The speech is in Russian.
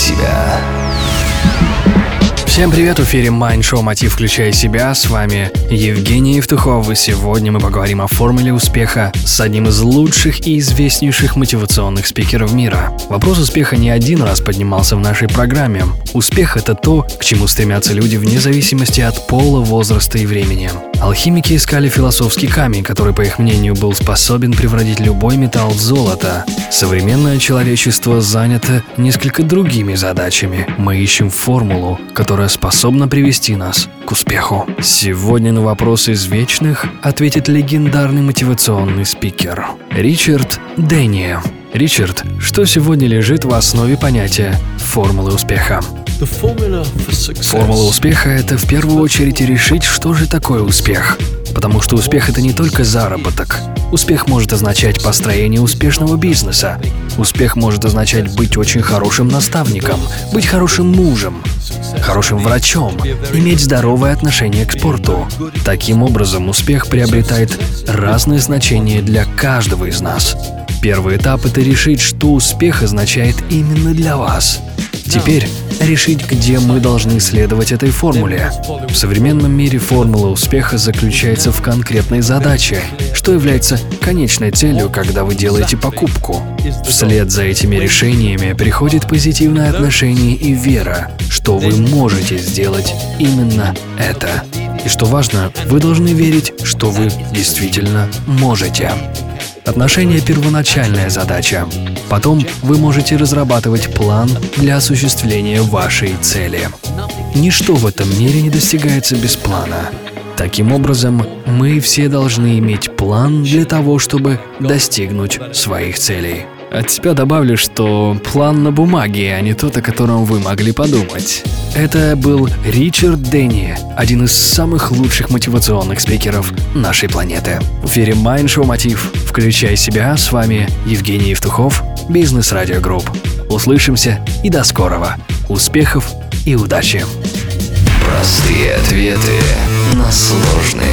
себя». Всем привет, в эфире Mind Show Мотив Включая себя. С вами Евгений Евтухов, и сегодня мы поговорим о формуле успеха с одним из лучших и известнейших мотивационных спикеров мира. Вопрос успеха не один раз поднимался в нашей программе. Успех – это то, к чему стремятся люди вне зависимости от пола, возраста и времени. Алхимики искали философский камень, который, по их мнению, был способен превратить любой металл в золото. Современное человечество занято несколько другими задачами. Мы ищем формулу, которая способна привести нас к успеху. Сегодня на вопрос из вечных ответит легендарный мотивационный спикер Ричард Дэнни. Ричард, что сегодня лежит в основе понятия формулы успеха? Формула успеха – это в первую очередь решить, что же такое успех. Потому что успех – это не только заработок. Успех может означать построение успешного бизнеса. Успех может означать быть очень хорошим наставником, быть хорошим мужем, хорошим врачом, иметь здоровое отношение к спорту. Таким образом, успех приобретает разные значения для каждого из нас. Первый этап – это решить, что успех означает именно для вас. Теперь решить, где мы должны следовать этой формуле. В современном мире формула успеха заключается в конкретной задаче, что является конечной целью, когда вы делаете покупку. Вслед за этими решениями приходит позитивное отношение и вера, что вы можете сделать именно это. И что важно, вы должны верить, что вы действительно можете. Отношения – первоначальная задача. Потом вы можете разрабатывать план для осуществления вашей цели. Ничто в этом мире не достигается без плана. Таким образом, мы все должны иметь план для того, чтобы достигнуть своих целей. От себя добавлю, что план на бумаге, а не тот, о котором вы могли подумать. Это был Ричард Денни, один из самых лучших мотивационных спикеров нашей планеты. В эфире Show Мотив. Включай себя, с вами Евгений Евтухов, Business Radio Group. Услышимся и до скорого. Успехов и удачи! Простые ответы на сложные